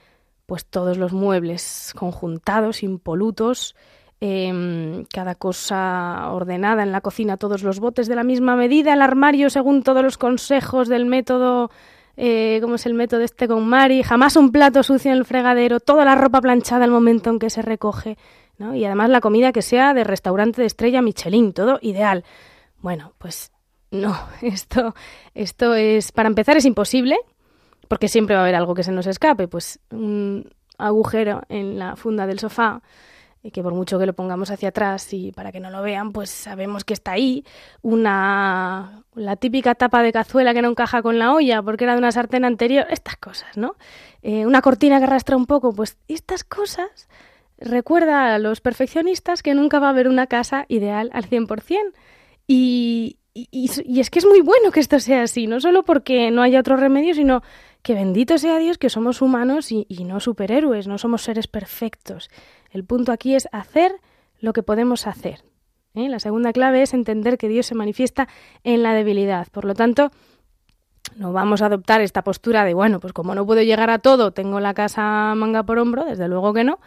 pues todos los muebles conjuntados, impolutos, eh, cada cosa ordenada en la cocina, todos los botes de la misma medida, el armario según todos los consejos del método, eh, ¿cómo es el método este con Mari? Jamás un plato sucio en el fregadero, toda la ropa planchada al momento en que se recoge, ¿no? Y además la comida que sea de restaurante de estrella Michelin, todo ideal. Bueno, pues no, <laughs> esto, esto es, para empezar, es imposible, porque siempre va a haber algo que se nos escape, pues un agujero en la funda del sofá, y que por mucho que lo pongamos hacia atrás y para que no lo vean, pues sabemos que está ahí una la típica tapa de cazuela que no encaja con la olla porque era de una sartén anterior, estas cosas, ¿no? Eh, una cortina que arrastra un poco, pues estas cosas recuerda a los perfeccionistas que nunca va a haber una casa ideal al 100%. Y, y, es que es muy bueno que esto sea así, no solo porque no haya otro remedio, sino que bendito sea Dios que somos humanos y, no superhéroes, no somos seres perfectos. El punto aquí es hacer lo que podemos hacer. ¿eh? La segunda clave es entender que Dios se manifiesta en la debilidad. Por lo tanto, no vamos a adoptar esta postura de, bueno, pues como no puedo llegar a todo, tengo la casa manga por hombro, desde luego que no,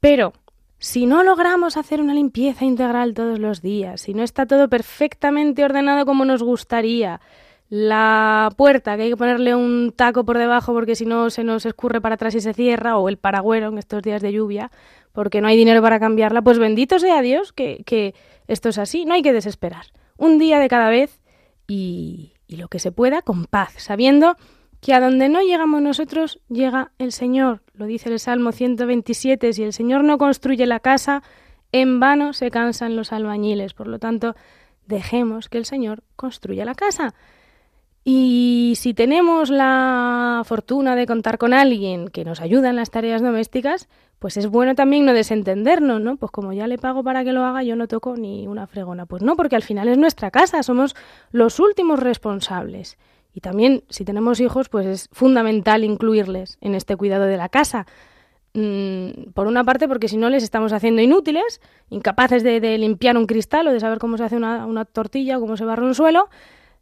pero si no logramos hacer una limpieza integral todos los días, si no está todo perfectamente ordenado como nos gustaría, la puerta que hay que ponerle un taco por debajo porque si no se nos escurre para atrás y se cierra, o el paragüero en estos días de lluvia, porque no hay dinero para cambiarla, pues bendito sea Dios que, esto es así, no hay que desesperar. Un día de cada vez y lo que se pueda con paz, sabiendo que a donde no llegamos nosotros llega el Señor. Lo dice el Salmo 127, si el Señor no construye la casa, en vano se cansan los albañiles. Por lo tanto, dejemos que el Señor construya la casa. Y si tenemos la fortuna de contar con alguien que nos ayuda en las tareas domésticas, pues es bueno también no desentendernos, ¿no? Pues como ya le pago para que lo haga, yo no toco ni una fregona. Pues no, porque al final es nuestra casa, somos los últimos responsables. Y también, si tenemos hijos, pues es fundamental incluirles en este cuidado de la casa. Mm, por una parte, porque si no les estamos haciendo inútiles, incapaces de, limpiar un cristal o de saber cómo se hace una, una tortilla o cómo se barra un suelo,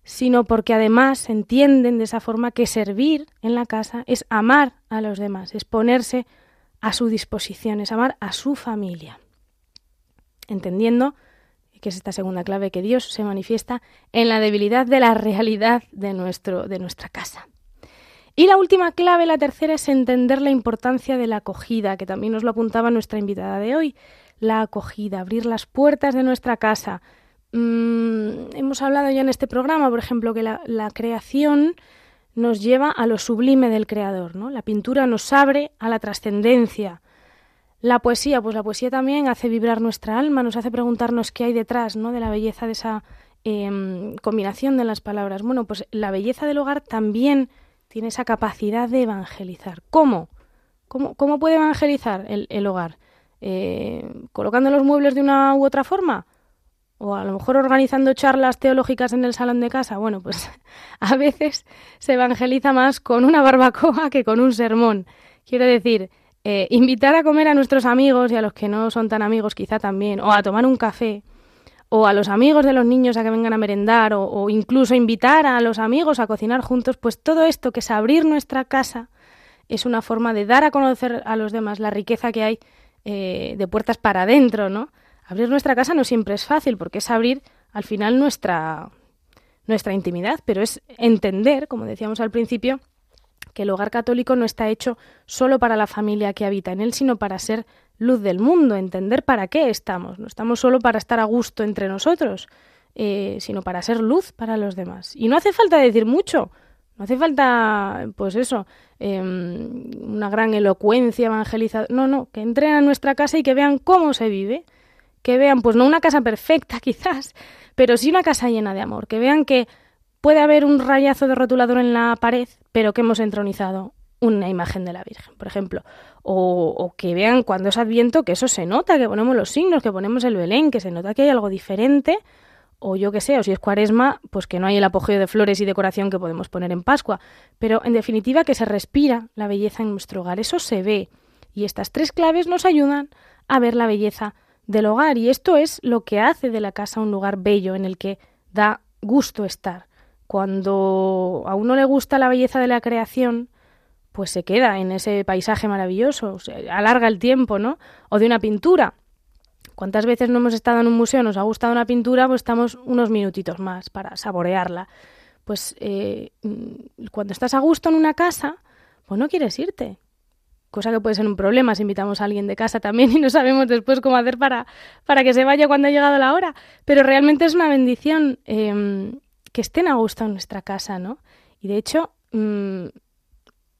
sino porque además entienden de esa forma que servir en la casa es amar a los demás, es ponerse a su disposición, es amar a su familia. Entendiendo que es esta segunda clave, que Dios se manifiesta en la debilidad de la realidad de, nuestro, de nuestra casa. Y la última clave, la tercera, es entender la importancia de la acogida, que también nos lo apuntaba nuestra invitada de hoy. La acogida, abrir las puertas de nuestra casa. Mm, hemos hablado ya en este programa, por ejemplo, que la, creación nos lleva a lo sublime del creador, ¿no? La pintura nos abre a la trascendencia. La poesía, pues la poesía también hace vibrar nuestra alma, nos hace preguntarnos qué hay detrás, ¿no? De la belleza de esa em, combinación de las palabras. Bueno, pues la belleza del hogar también tiene esa capacidad de evangelizar. ¿Cómo? ¿Cómo, cómo puede evangelizar el, el hogar? Eh, ¿Colocando los muebles de una u otra forma? o a lo mejor organizando charlas teológicas en el salón de casa, bueno, pues <laughs> a veces se evangeliza más con una barbacoa que con un sermón. Quiero decir, eh, invitar a comer a nuestros amigos y a los que no son tan amigos quizá también, o a tomar un café, o a los amigos de los niños a que vengan a merendar, o, o incluso invitar a los amigos a cocinar juntos, pues todo esto que es abrir nuestra casa es una forma de dar a conocer a los demás la riqueza que hay eh, de puertas para adentro, ¿no? Abrir nuestra casa no siempre es fácil, porque es abrir al final nuestra, nuestra intimidad, pero es entender, como decíamos al principio, que el hogar católico no está hecho solo para la familia que habita en él, sino para ser luz del mundo, entender para qué estamos. No estamos solo para estar a gusto entre nosotros, eh, sino para ser luz para los demás. Y no hace falta decir mucho, no hace falta, pues eso, em, una gran elocuencia evangelizada. No, no, que entren a nuestra casa y que vean cómo se vive. Que vean, pues no una casa perfecta <laughs> quizás, pero sí una casa llena de amor. Que vean que puede haber un rayazo de rotulador en la pared, pero que hemos entronizado una imagen de la Virgen, por ejemplo. O, o, que vean cuando es Adviento que eso se nota, que ponemos los signos, que ponemos el Belén, que se nota que hay algo diferente. O yo que sé, o si es cuaresma, pues que no hay el apogeo de flores y decoración que podemos poner en Pascua, pero en definitiva que se respira la belleza en nuestro hogar, eso se ve, y estas tres claves nos ayudan a ver la belleza del hogar, y esto es lo que hace de la casa un lugar bello en el que da gusto estar. Cuando a uno le gusta la belleza de la creación, pues se queda en ese paisaje maravilloso, alarga el tiempo, ¿no? O de una pintura. ¿Cuántas veces no hemos estado en un museo, nos ha gustado una pintura, pues estamos unos minutitos más para saborearla? Pues eh, mm, cuando estás a gusto en una casa, pues no quieres irte. Cosa que puede ser un problema si invitamos a alguien de casa también y no sabemos después cómo hacer para, para que se vaya cuando ha llegado la hora. Pero realmente es una bendición em, que estén a gusto en nuestra casa, ¿no? Y de hecho, mm,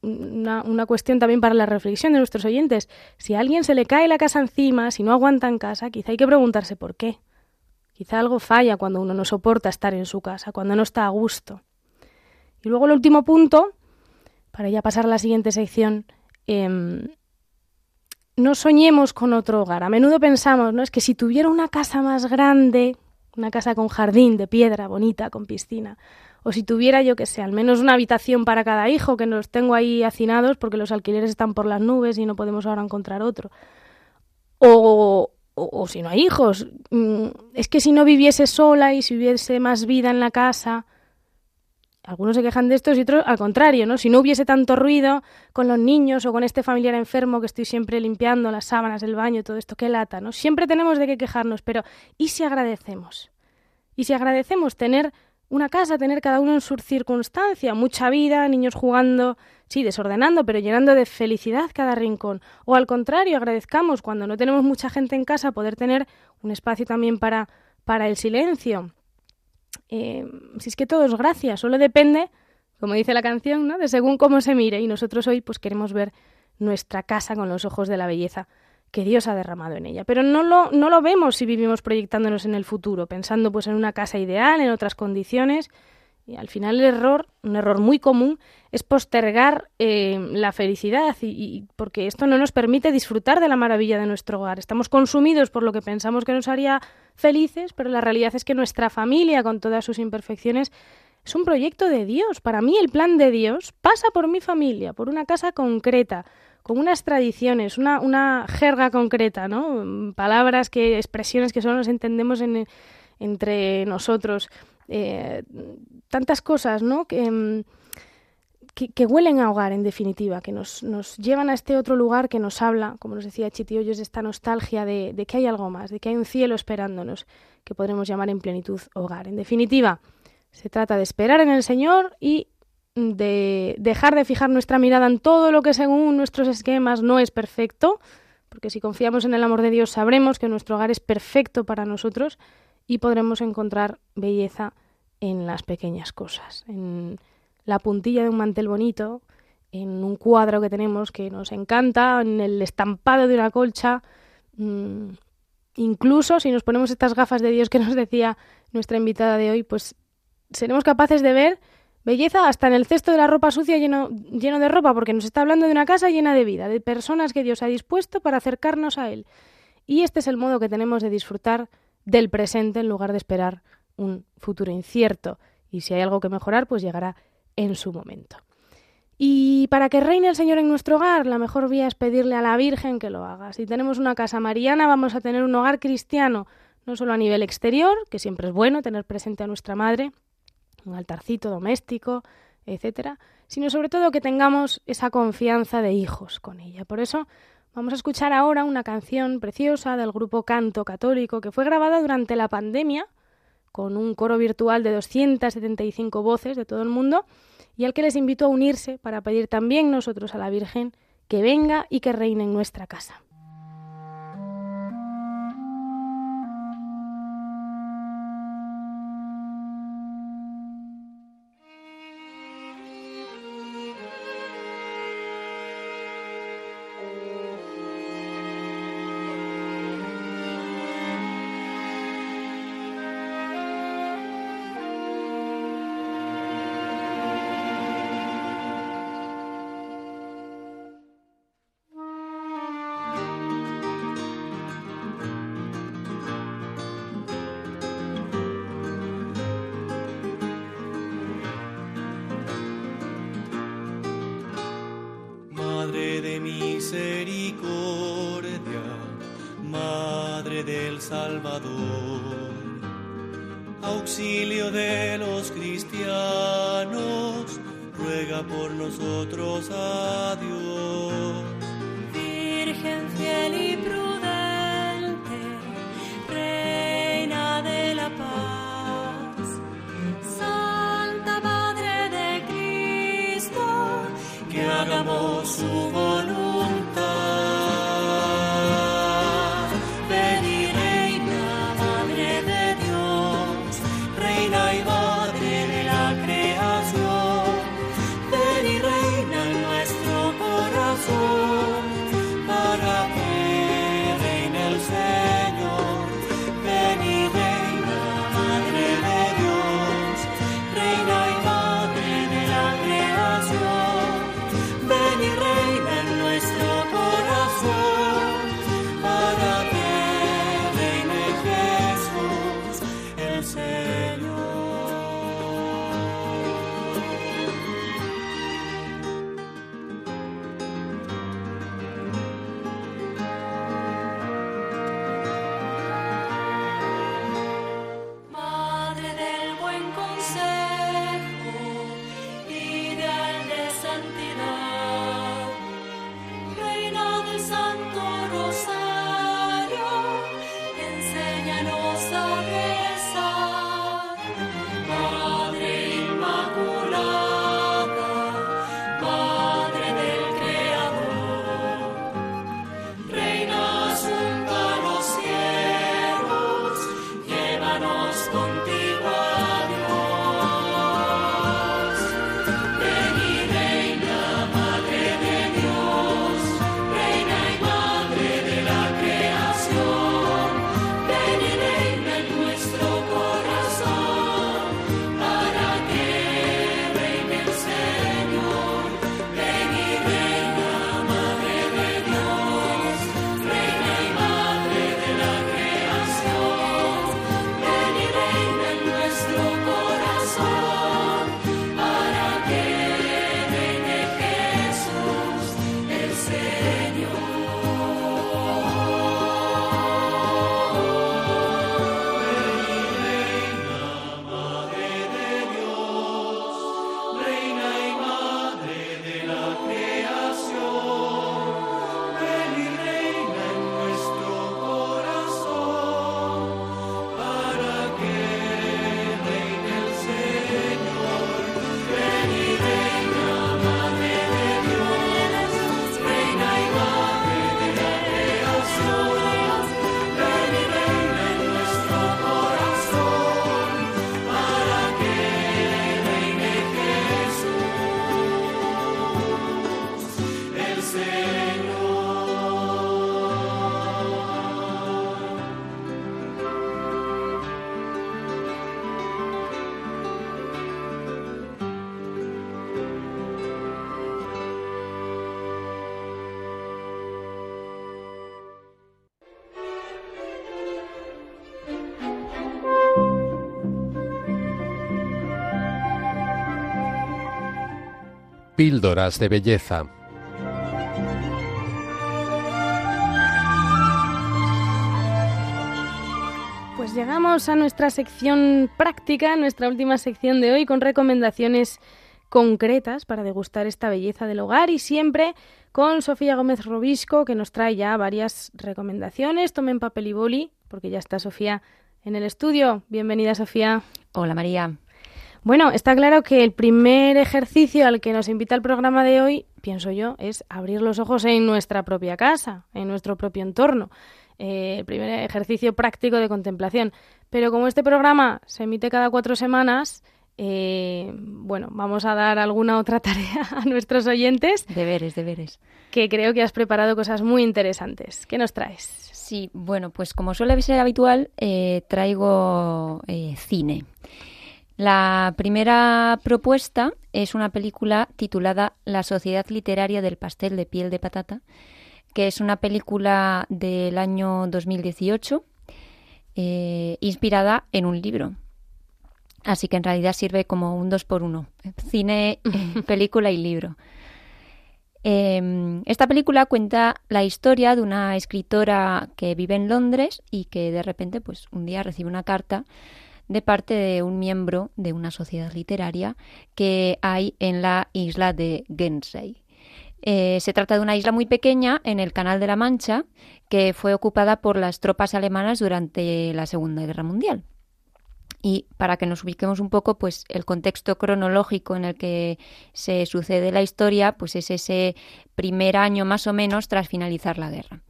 una, cuestión también para la reflexión de nuestros oyentes. Si a alguien se le cae la casa encima, si no aguanta en casa, quizá hay que preguntarse por qué. Quizá algo falla cuando uno no soporta estar en su casa, cuando no está a gusto. Y luego el último punto, para ya pasar a la siguiente sección, em, no soñemos con otro hogar. A menudo pensamos, ¿no? Es que si tuviera una casa más grande, una casa con jardín de piedra bonita, con piscina, o si tuviera yo que sé, al menos una habitación para cada hijo, que nos tengo ahí hacinados porque los alquileres están por las nubes y no podemos ahora encontrar otro. O, o, si no hay hijos, mm, es que si no viviese sola y si hubiese más vida en la casa, algunos se quejan de esto y otros al contrario, ¿no? Si no hubiese tanto ruido con los niños o con este familiar enfermo que estoy siempre limpiando las sábanas, el baño, todo esto, qué lata, ¿no? Siempre tenemos de qué quejarnos, pero ¿y si agradecemos? ¿Y si agradecemos tener una casa, tener cada uno en su circunstancia, mucha vida, niños jugando, sí, desordenando, pero llenando de felicidad cada rincón. O al contrario, agradezcamos cuando no tenemos mucha gente en casa poder tener un espacio también para, para el silencio. Eh, si es que todo es gracia, solo depende, como dice la canción, ¿no? de según cómo se mire. Y nosotros hoy pues queremos ver nuestra casa con los ojos de la belleza que Dios ha derramado en ella. Pero no lo, no lo vemos si vivimos proyectándonos en el futuro, pensando pues en una casa ideal, en otras condiciones. Y al final el error, un error muy común, es postergar eh, la felicidad, y, porque esto no nos permite disfrutar de la maravilla de nuestro hogar. Estamos consumidos por lo que pensamos que nos haría felices, pero la realidad es que nuestra familia, con todas sus imperfecciones, es un proyecto de Dios. Para mí el plan de Dios pasa por mi familia, por una casa concreta, con unas tradiciones, una, una jerga concreta, ¿no? Palabras, que, expresiones que solo nos entendemos en, entre nosotros. Eh, tantas cosas, ¿no? Mm, que, que, huelen a hogar, en definitiva, que nos, nos, llevan a este otro lugar que nos habla, como nos decía Chitiollos, de esta nostalgia de, de que hay algo más, de que hay un cielo esperándonos, que podremos llamar en plenitud hogar. En definitiva, se trata de esperar en el Señor y de dejar de fijar nuestra mirada en todo lo que según nuestros esquemas no es perfecto, porque si confiamos en el amor de Dios sabremos que nuestro hogar es perfecto para nosotros y podremos encontrar belleza en las pequeñas cosas, en la puntilla de un mantel bonito, en un cuadro que tenemos que nos encanta, en el estampado de una colcha, mm, incluso si nos ponemos estas gafas de Dios que nos decía nuestra invitada de hoy, pues seremos capaces de ver belleza hasta en el cesto de la ropa sucia lleno, lleno de ropa, porque nos está hablando de una casa llena de vida, de personas que Dios ha dispuesto para acercarnos a Él. Y este es el modo que tenemos de disfrutar del presente en lugar de esperar un futuro incierto. Y si hay algo que mejorar, pues llegará en su momento. Y para que reine el Señor en nuestro hogar, la mejor vía es pedirle a la Virgen que lo haga. Si tenemos una casa mariana, vamos a tener un hogar cristiano, no solo a nivel exterior, que siempre es bueno tener presente a nuestra Madre, un altarcito doméstico, etcétera, sino sobre todo que tengamos esa confianza de hijos con ella. Por eso vamos a escuchar ahora una canción preciosa del grupo Canto Católico que fue grabada durante la pandemia con un coro virtual de 275 voces de todo el mundo y al que les invito a unirse para pedir también nosotros a la Virgen que venga y que reine en nuestra casa. Píldoras de Belleza. Pues llegamos a nuestra sección práctica, nuestra última sección de hoy, con recomendaciones concretas para degustar esta belleza del hogar y siempre con Sofía Gómez Robisco, que nos trae ya varias recomendaciones. Tomen papel y boli, porque ya está Sofía en el estudio. Bienvenida, Sofía. Hola, María. Bueno, está claro que el primer ejercicio al que nos invita el programa de hoy, pienso yo, es abrir los ojos en nuestra propia casa, en nuestro propio entorno. Eh, el primer ejercicio práctico de contemplación. Pero como este programa se emite cada cuatro semanas, eh, bueno, vamos a dar alguna otra <laughs> tarea a nuestros oyentes. Deberes, deberes. Que creo que has preparado cosas muy interesantes. ¿Qué nos traes? Sí, bueno, pues como suele ser habitual, eh, traigo cine. La primera propuesta es una película titulada La Sociedad Literaria del Pastel de Piel de Patata, que es una película del año 2018 eh, inspirada en un libro. Así que en realidad sirve como un dos por uno, cine, <laughs> película y libro. Em, esta película cuenta la historia de una escritora que vive en Londres y que de repente, pues, un día recibe una carta de parte de un miembro de una sociedad literaria que hay en la isla de Guernsey. Eh, se trata de una isla muy pequeña en el Canal de la Mancha que fue ocupada por las tropas alemanas durante la Segunda Guerra Mundial. Y para que nos ubiquemos un poco, pues el contexto cronológico en el que se sucede la historia, pues es ese primer año más o menos tras finalizar la guerra.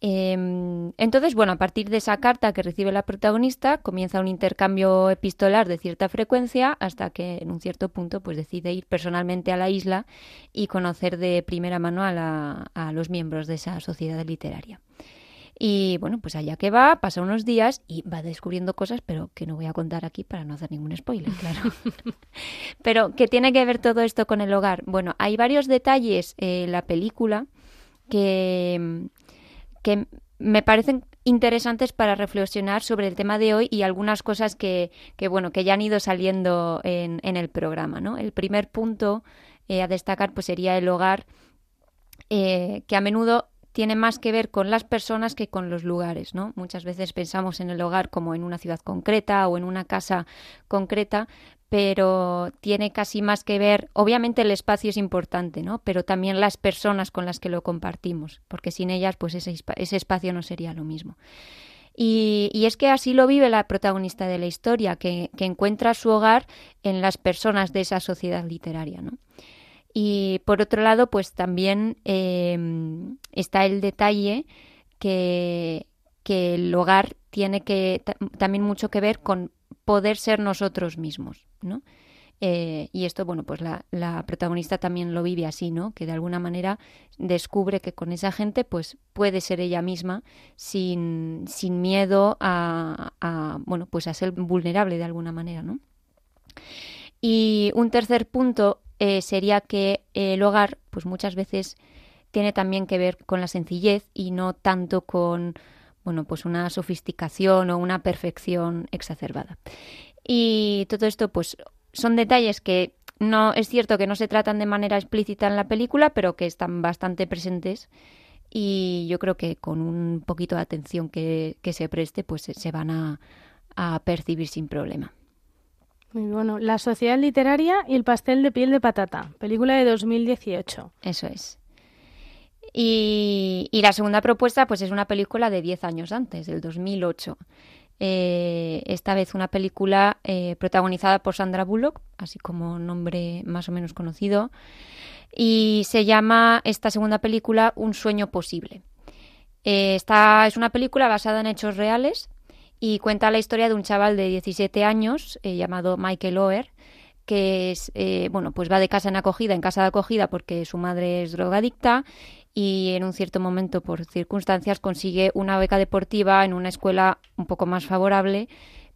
Em, entonces, bueno, a partir de esa carta que recibe la protagonista, comienza un intercambio epistolar de cierta frecuencia hasta que en un cierto punto pues decide ir personalmente a la isla y conocer de primera mano a, a los miembros de esa sociedad literaria. Y bueno, pues allá que va, pasa unos días y va descubriendo cosas, pero que no voy a contar aquí para no hacer ningún spoiler, claro. <laughs> pero, ¿qué tiene que ver todo esto con el hogar? Bueno, hay varios detalles en la película que, que me parecen interesantes para reflexionar sobre el tema de hoy y algunas cosas que, que bueno, que ya han ido saliendo en, en el programa, ¿no? El primer punto eh, a destacar pues sería el hogar, eh, que a menudo tiene más que ver con las personas que con los lugares, ¿no? Muchas veces pensamos en el hogar como en una ciudad concreta o en una casa concreta, pero tiene casi más que ver, obviamente el espacio es importante, ¿no? Pero también las personas con las que lo compartimos, porque sin ellas, pues ese, ese espacio no sería lo mismo. Y, y, es que así lo vive la protagonista de la historia, que, que, encuentra su hogar en las personas de esa sociedad literaria, ¿no? Y por otro lado, pues también eh, está el detalle que, que el hogar tiene que también mucho que ver con poder ser nosotros mismos, ¿no? Eh, y esto, bueno, pues la, la, protagonista también lo vive así, ¿no? Que de alguna manera descubre que con esa gente, pues puede ser ella misma sin, sin miedo a, a, bueno, pues a ser vulnerable de alguna manera, ¿no? Y un tercer punto eh, sería que el hogar, pues muchas veces tiene también que ver con la sencillez y no tanto con bueno, pues una sofisticación o una perfección exacerbada. Y todo esto, pues, son detalles que no es cierto que no se tratan de manera explícita en la película, pero que están bastante presentes y yo creo que con un poquito de atención que, que se preste, pues se van a, a percibir sin problema. Muy bueno. La Sociedad Literaria y el Pastel de Piel de Patata, película de 2018. Eso es. Y, y, la segunda propuesta, pues es una película de 10 años antes, del 2008. Eh, esta vez una película eh, protagonizada por Sandra Bullock, así como nombre más o menos conocido. Y se llama esta segunda película Un sueño posible. Eh, esta es una película basada en hechos reales y cuenta la historia de un chaval de 17 años eh, llamado Michael Oher que es, bueno, pues va de casa en acogida, en casa de acogida porque su madre es drogadicta y en un cierto momento, por circunstancias, consigue una beca deportiva en una escuela un poco más favorable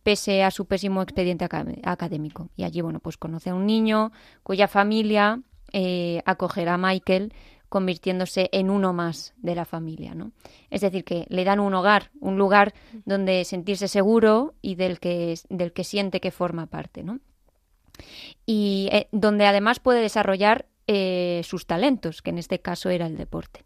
pese a su pésimo expediente académico. Y allí, bueno, pues conoce a un niño cuya familia eh, acogerá a Michael convirtiéndose en uno más de la familia, ¿no? Es decir, que le dan un hogar, un lugar donde sentirse seguro y del que, del que siente que forma parte, ¿no? y eh, donde además puede desarrollar eh, sus talentos, que en este caso era el deporte.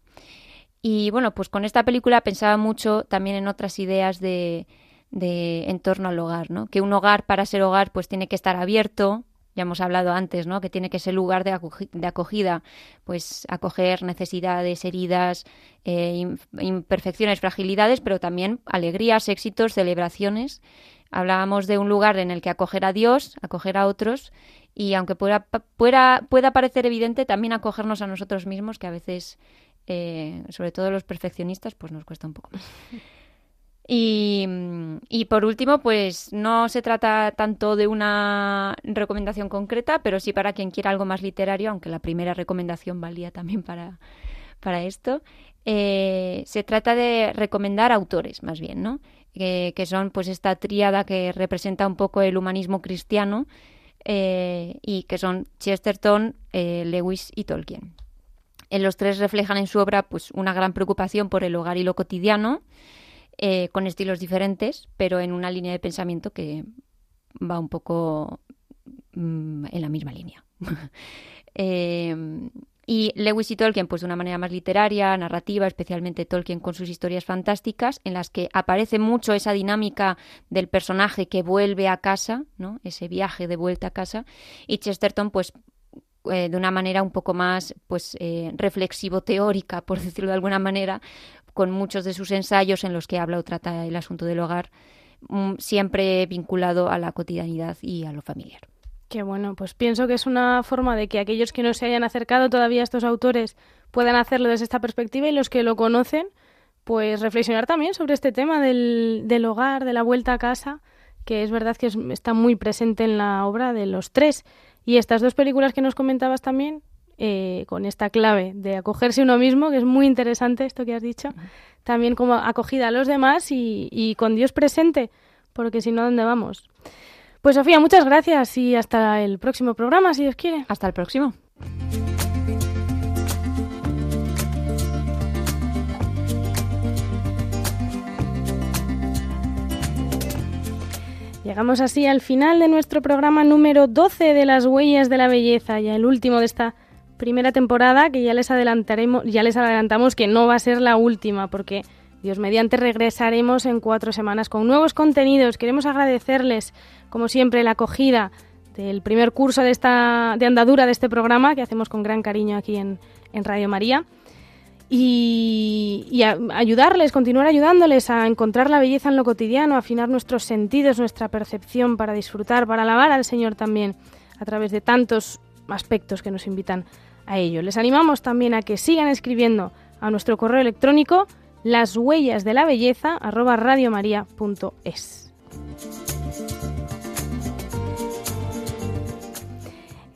Y bueno, pues con esta película pensaba mucho también en otras ideas de, en torno al hogar, ¿no? Que un hogar para ser hogar pues tiene que estar abierto, ya hemos hablado antes, ¿no? Que tiene que ser lugar de, acogida, pues acoger necesidades, heridas, eh, imperfecciones, fragilidades, pero también alegrías, éxitos, celebraciones. Hablábamos de un lugar en el que acoger a Dios, acoger a otros, y aunque pueda, pueda, pueda parecer evidente, también acogernos a nosotros mismos, que a veces, eh, sobre todo los perfeccionistas, pues nos cuesta un poco más. <laughs> Y, y, por último, pues no se trata tanto de una recomendación concreta, pero sí para quien quiera algo más literario, aunque la primera recomendación valía también para, para esto. Eh, se trata de recomendar autores, más bien, ¿no? que son pues esta tríada que representa un poco el humanismo cristiano eh, y que son Chesterton, eh, Lewis y Tolkien. En los tres reflejan en su obra pues una gran preocupación por el hogar y lo cotidiano, eh, con estilos diferentes, pero en una línea de pensamiento que va un poco mm, en la misma línea. <laughs> Eh, y Lewis y Tolkien, pues de una manera más literaria, narrativa, especialmente Tolkien con sus historias fantásticas, en las que aparece mucho esa dinámica del personaje que vuelve a casa, ¿no? Ese viaje de vuelta a casa. Y Chesterton, pues eh, de una manera un poco más pues reflexivo-teórica, por <laughs> decirlo de alguna manera, con muchos de sus ensayos en los que habla o trata el asunto del hogar, mm, siempre vinculado a la cotidianidad y a lo familiar. Qué bueno, pues pienso que es una forma de que aquellos que no se hayan acercado todavía a estos autores puedan hacerlo desde esta perspectiva y los que lo conocen, pues reflexionar también sobre este tema del, del hogar, de la vuelta a casa, que es verdad que está muy presente en la obra de los tres. Y estas dos películas que nos comentabas también, eh, con esta clave de acogerse uno mismo, que es muy interesante esto que has dicho, también como acogida a los demás y, y con Dios presente, porque si no, ¿dónde vamos? Pues Sofía, muchas gracias y hasta el próximo programa, si Dios quiere. Hasta el próximo. Llegamos así al final de nuestro programa número 12 de las huellas de la belleza, y el último de esta primera temporada que ya les adelantaremos, ya les adelantamos que no va a ser la última porque Dios mediante regresaremos en cuatro semanas con nuevos contenidos. Queremos agradecerles, como siempre, la acogida del primer curso de esta de andadura de este programa que hacemos con gran cariño aquí en, en Radio María. Y, y ayudarles, continuar ayudándoles a encontrar la belleza en lo cotidiano, afinar nuestros sentidos, nuestra percepción para disfrutar, para alabar al Señor también a través de tantos aspectos que nos invitan a ello. Les animamos también a que sigan escribiendo a nuestro correo electrónico las huellas de la belleza radiomaria.es.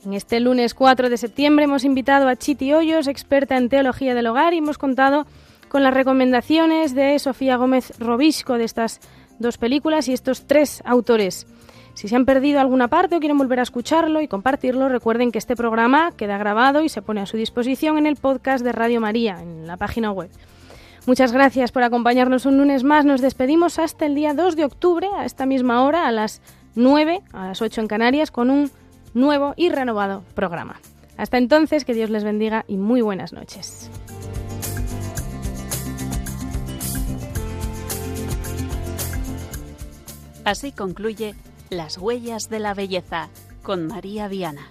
En este lunes 4 de septiembre hemos invitado a Chiti Hoyos, experta en teología del hogar, y hemos contado con las recomendaciones de Sofía Gómez Robisco de estas dos películas y estos tres autores. Si se han perdido alguna parte o quieren volver a escucharlo y compartirlo, recuerden que este programa queda grabado y se pone a su disposición en el podcast de Radio María, en la página web. Muchas gracias por acompañarnos un lunes más. Nos despedimos hasta el día 2 de octubre, a esta misma hora, a las 9, a las 8 en Canarias, con un nuevo y renovado programa. Hasta entonces, que Dios les bendiga y muy buenas noches. Así concluye las huellas de la belleza con María Viana.